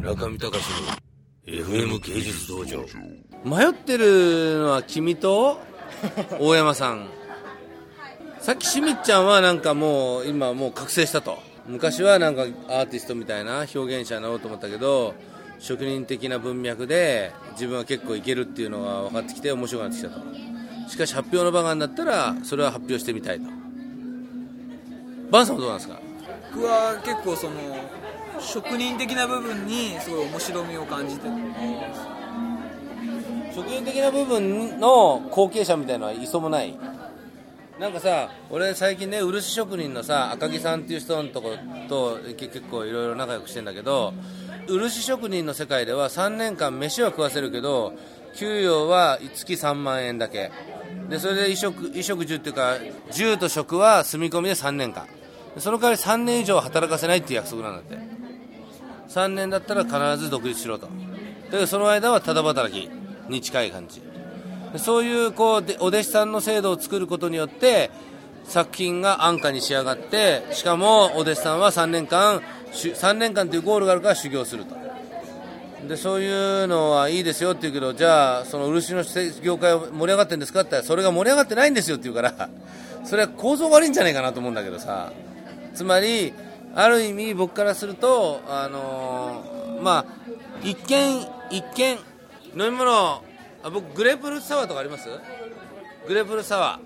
村上隆の FM 芸術道場。迷ってるのは君と 大山さん。さっきしみっちゃんはなんかもう今もう覚醒したと。昔はなんかアーティストみたいな表現者になろうと思ったけど職人的な文脈で自分は結構いけるっていうのが分かってきて面白くなってきたと。しかし発表の場がになったらそれは発表してみたいと。バンさんはどうなんですか？僕は結構その職人的な部分にすごい面白みを感じてる職人的な部分の後継者みたいのは磯もない。なんかさ俺最近ね漆職人のさ赤木さんっていう人のとこと結構いろいろ仲良くしてんだけど漆職人の世界では3年間飯は食わせるけど給与は月3万円だけ。でそれで衣食衣食住っていうか住と食は住み込みで3年間。その代わり3年以上働かせないっていう約束なんだって。3年だったら必ず独立しろと。だけどその間はただ働きに近い感じ。そういうこうお弟子さんの制度を作ることによって作品が安価に仕上がってしかもお弟子さんは3年間3年間というゴールがあるから修行すると。でそういうのはいいですよって言うけどじゃあその漆の業界盛り上がってるんですかって言ったらそれが盛り上がってないんですよって言うからそれは構造悪いんじゃないかなと思うんだけどさ。つまりある意味僕からするとあのー、まあ一見一見飲み物あ僕グレープフルーツサワーとかあります？グレープフルーツサワ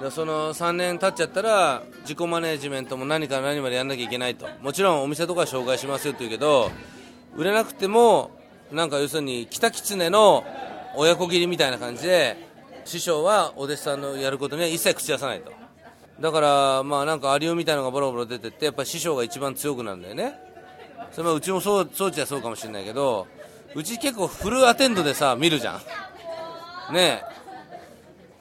ー。でその3年経っちゃったら自己マネジメントも何から何までやんなきゃいけないと。もちろんお店とか紹介しますよって言うけど売れなくてもなんか要するに北狐の親子切りみたいな感じで師匠はお弟子さんのやることには一切口出さないと。だからまあなんかアリオみたいなのがボロボロ出てってやっぱ師匠が一番強くなるんだよね。それはうちもそう装置はそうかもしれないけどうち結構フルアテンドでさ見るじゃん。ねえ。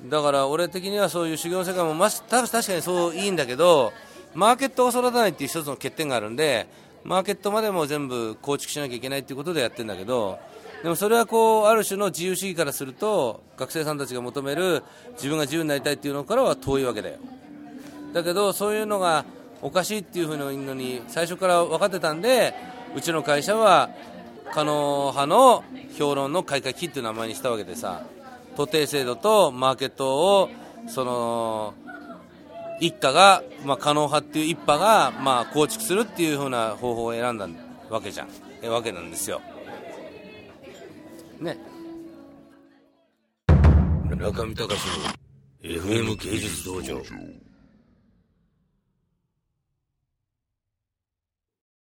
だから俺的にはそういう修行の世界もまし確かにそういいんだけどマーケットを育たないっていう一つの欠点があるんでマーケットまでも全部構築しなきゃいけないっていうことでやってるんだけどでもそれはこうある種の自由主義からすると学生さんたちが求める自分が自由になりたいっていうのからは遠いわけだよ。だけどそういうのがおかしいっていうふうにのに最初から分かってたんでうちの会社は可能派の評論の開会期っていう名前にしたわけでさ徒弟制度とマーケットをその一家が、まあ、可能派っていう一派が、まあ、構築するっていうふうな方法を選んだわけじゃん。えわけなんですよ。ね。村上隆の FM 芸術道場。